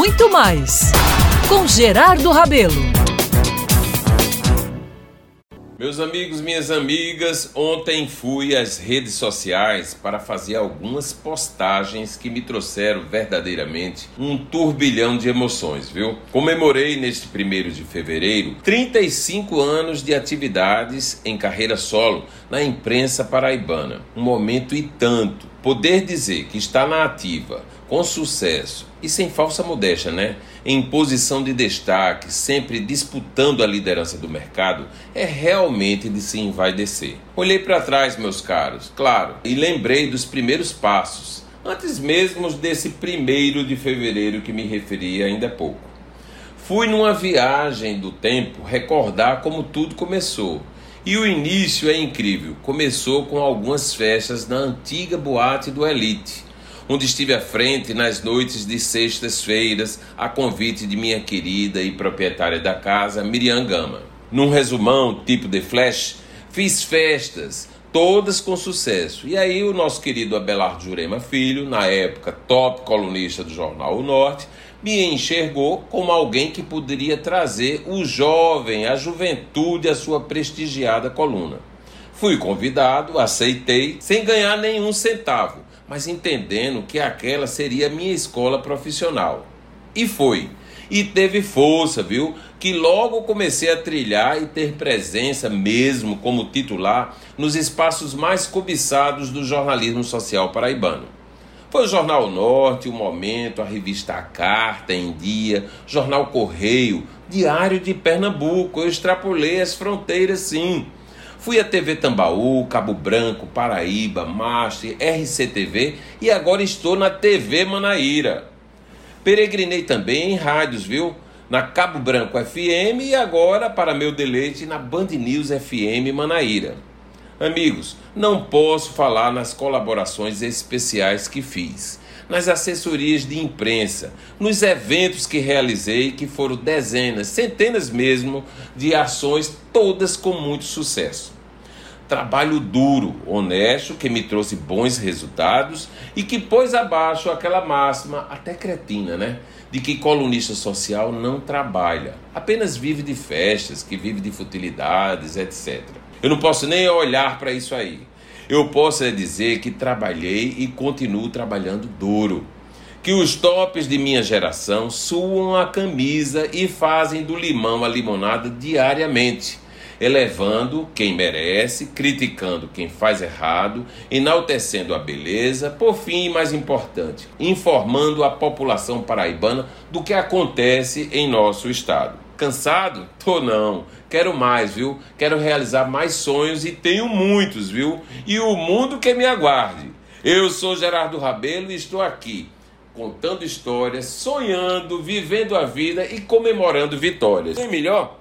muito mais com Gerardo Rabelo. Meus amigos, minhas amigas, ontem fui às redes sociais para fazer algumas postagens que me trouxeram verdadeiramente um turbilhão de emoções, viu? Comemorei neste primeiro de fevereiro 35 anos de atividades em carreira solo na imprensa paraibana. Um momento e tanto. Poder dizer que está na ativa com sucesso e sem falsa modéstia, né? Em posição de destaque, sempre disputando a liderança do mercado, é realmente de se envaidecer. Olhei para trás, meus caros, claro, e lembrei dos primeiros passos, antes mesmo desse primeiro de fevereiro que me referi ainda há pouco. Fui numa viagem do tempo recordar como tudo começou. E o início é incrível. Começou com algumas festas na antiga boate do Elite onde estive à frente nas noites de sextas-feiras, a convite de minha querida e proprietária da casa, Miriam Gama. Num resumão tipo de flash, fiz festas, todas com sucesso. E aí o nosso querido Abelardo Jurema Filho, na época top colunista do jornal O Norte, me enxergou como alguém que poderia trazer o jovem, a juventude à sua prestigiada coluna. Fui convidado, aceitei, sem ganhar nenhum centavo mas entendendo que aquela seria minha escola profissional. E foi. E teve força, viu? Que logo comecei a trilhar e ter presença mesmo como titular nos espaços mais cobiçados do jornalismo social paraibano. Foi o Jornal Norte, o Momento, a revista A Carta em Dia, Jornal Correio, Diário de Pernambuco. Eu extrapolei as fronteiras, sim. Fui à TV Tambaú, Cabo Branco, Paraíba, Master, RCTV e agora estou na TV Manaíra. Peregrinei também em rádios, viu? Na Cabo Branco FM e agora, para meu deleite, na Band News FM Manaíra. Amigos, não posso falar nas colaborações especiais que fiz, nas assessorias de imprensa, nos eventos que realizei, que foram dezenas, centenas mesmo, de ações, todas com muito sucesso. Trabalho duro, honesto, que me trouxe bons resultados e que pôs abaixo aquela máxima, até cretina, né? De que colunista social não trabalha, apenas vive de festas, que vive de futilidades, etc. Eu não posso nem olhar para isso aí. Eu posso é dizer que trabalhei e continuo trabalhando duro. Que os tops de minha geração suam a camisa e fazem do limão a limonada diariamente, elevando quem merece, criticando quem faz errado, enaltecendo a beleza, por fim, e mais importante, informando a população paraibana do que acontece em nosso estado. Cansado? Tô não. Quero mais, viu? Quero realizar mais sonhos e tenho muitos, viu? E o mundo que me aguarde. Eu sou Gerardo Rabelo e estou aqui contando histórias, sonhando, vivendo a vida e comemorando vitórias. Tem melhor?